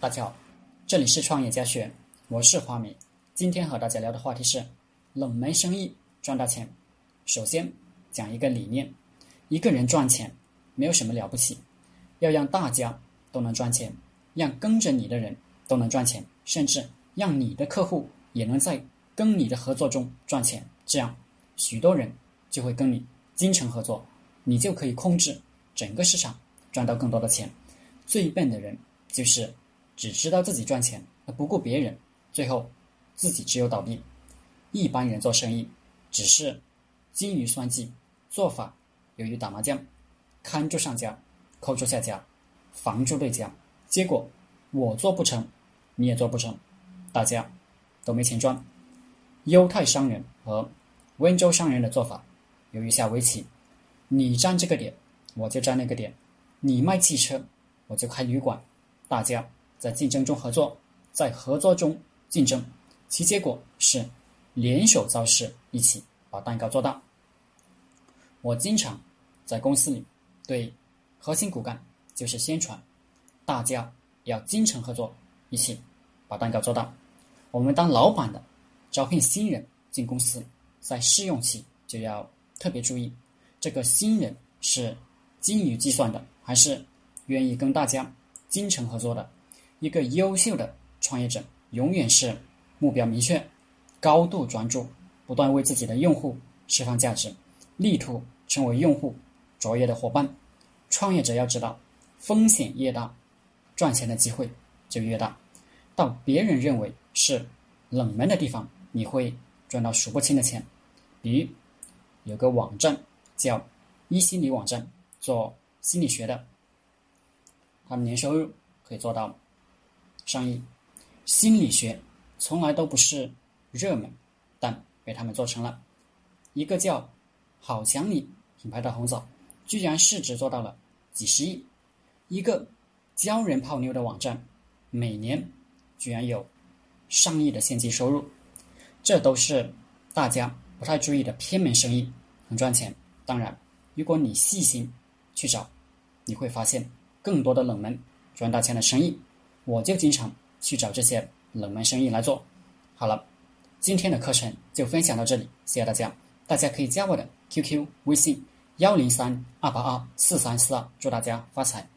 大家好，这里是创业家学，我是华明。今天和大家聊的话题是冷门生意赚大钱。首先讲一个理念：一个人赚钱没有什么了不起，要让大家都能赚钱，让跟着你的人都能赚钱，甚至让你的客户也能在跟你的合作中赚钱。这样，许多人就会跟你精诚合作，你就可以控制整个市场，赚到更多的钱。最笨的人就是。只知道自己赚钱而不顾别人，最后自己只有倒闭。一般人做生意只是精于算计，做法犹如打麻将，看住上家，扣住下家，防住对家。结果我做不成，你也做不成，大家都没钱赚。犹太商人和温州商人的做法犹如下围棋，你占这个点，我就占那个点；你卖汽车，我就开旅馆，大家。在竞争中合作，在合作中竞争，其结果是联手造势，一起把蛋糕做大。我经常在公司里对核心骨干就是宣传，大家要精诚合作，一起把蛋糕做大。我们当老板的招聘新人进公司，在试用期就要特别注意，这个新人是精于计算的，还是愿意跟大家精诚合作的。一个优秀的创业者永远是目标明确、高度专注，不断为自己的用户释放价值，力图成为用户卓越的伙伴。创业者要知道，风险越大，赚钱的机会就越大。到别人认为是冷门的地方，你会赚到数不清的钱。比如，有个网站叫一心理网站，做心理学的，他们年收入可以做到。上亿，心理学从来都不是热门，但被他们做成了。一个叫“好想你”品牌的红枣，居然市值做到了几十亿。一个教人泡妞的网站，每年居然有上亿的现金收入。这都是大家不太注意的偏门生意，很赚钱。当然，如果你细心去找，你会发现更多的冷门赚大钱的生意。我就经常去找这些冷门生意来做。好了，今天的课程就分享到这里，谢谢大家。大家可以加我的 QQ 微信幺零三二八二四三四二，祝大家发财。